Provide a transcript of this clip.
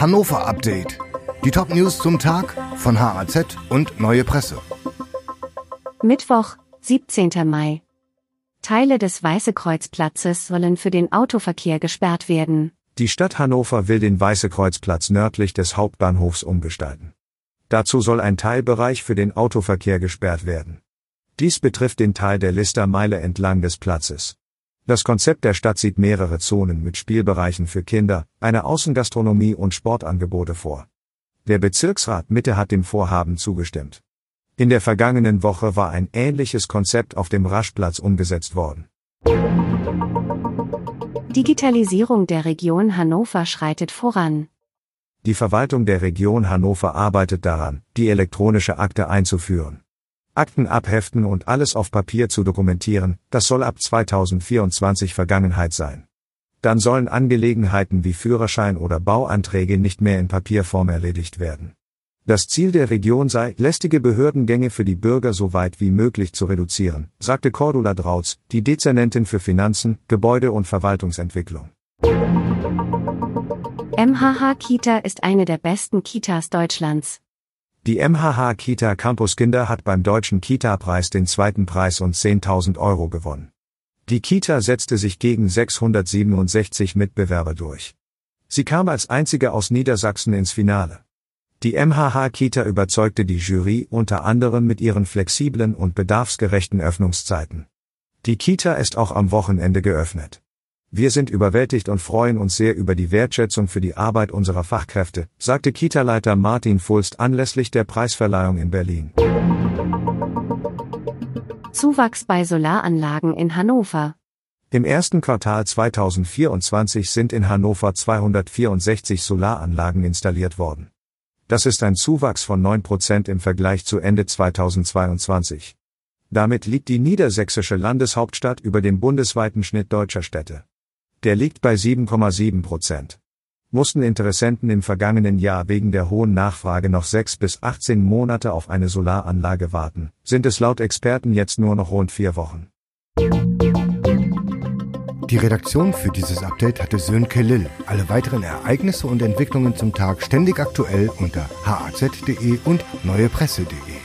Hannover Update. Die Top News zum Tag von HAZ und Neue Presse. Mittwoch, 17. Mai. Teile des Weiße Kreuzplatzes sollen für den Autoverkehr gesperrt werden. Die Stadt Hannover will den Weiße Kreuzplatz nördlich des Hauptbahnhofs umgestalten. Dazu soll ein Teilbereich für den Autoverkehr gesperrt werden. Dies betrifft den Teil der Listermeile entlang des Platzes. Das Konzept der Stadt sieht mehrere Zonen mit Spielbereichen für Kinder, eine Außengastronomie und Sportangebote vor. Der Bezirksrat Mitte hat dem Vorhaben zugestimmt. In der vergangenen Woche war ein ähnliches Konzept auf dem Raschplatz umgesetzt worden. Digitalisierung der Region Hannover schreitet voran. Die Verwaltung der Region Hannover arbeitet daran, die elektronische Akte einzuführen. Akten abheften und alles auf Papier zu dokumentieren, das soll ab 2024 Vergangenheit sein. Dann sollen Angelegenheiten wie Führerschein oder Bauanträge nicht mehr in Papierform erledigt werden. Das Ziel der Region sei, lästige Behördengänge für die Bürger so weit wie möglich zu reduzieren, sagte Cordula Drautz, die Dezernentin für Finanzen, Gebäude und Verwaltungsentwicklung. MHH Kita ist eine der besten Kitas Deutschlands. Die MHH Kita Campus Kinder hat beim Deutschen Kita-Preis den zweiten Preis und 10.000 Euro gewonnen. Die Kita setzte sich gegen 667 Mitbewerber durch. Sie kam als einzige aus Niedersachsen ins Finale. Die MHH Kita überzeugte die Jury unter anderem mit ihren flexiblen und bedarfsgerechten Öffnungszeiten. Die Kita ist auch am Wochenende geöffnet. Wir sind überwältigt und freuen uns sehr über die Wertschätzung für die Arbeit unserer Fachkräfte, sagte Kita-Leiter Martin Fulst anlässlich der Preisverleihung in Berlin. Zuwachs bei Solaranlagen in Hannover. Im ersten Quartal 2024 sind in Hannover 264 Solaranlagen installiert worden. Das ist ein Zuwachs von 9% im Vergleich zu Ende 2022. Damit liegt die niedersächsische Landeshauptstadt über dem bundesweiten Schnitt deutscher Städte. Der liegt bei 7,7 Prozent. Mussten Interessenten im vergangenen Jahr wegen der hohen Nachfrage noch 6 bis 18 Monate auf eine Solaranlage warten, sind es laut Experten jetzt nur noch rund vier Wochen. Die Redaktion für dieses Update hatte Sönke Lill. Alle weiteren Ereignisse und Entwicklungen zum Tag ständig aktuell unter haz.de und neuepresse.de.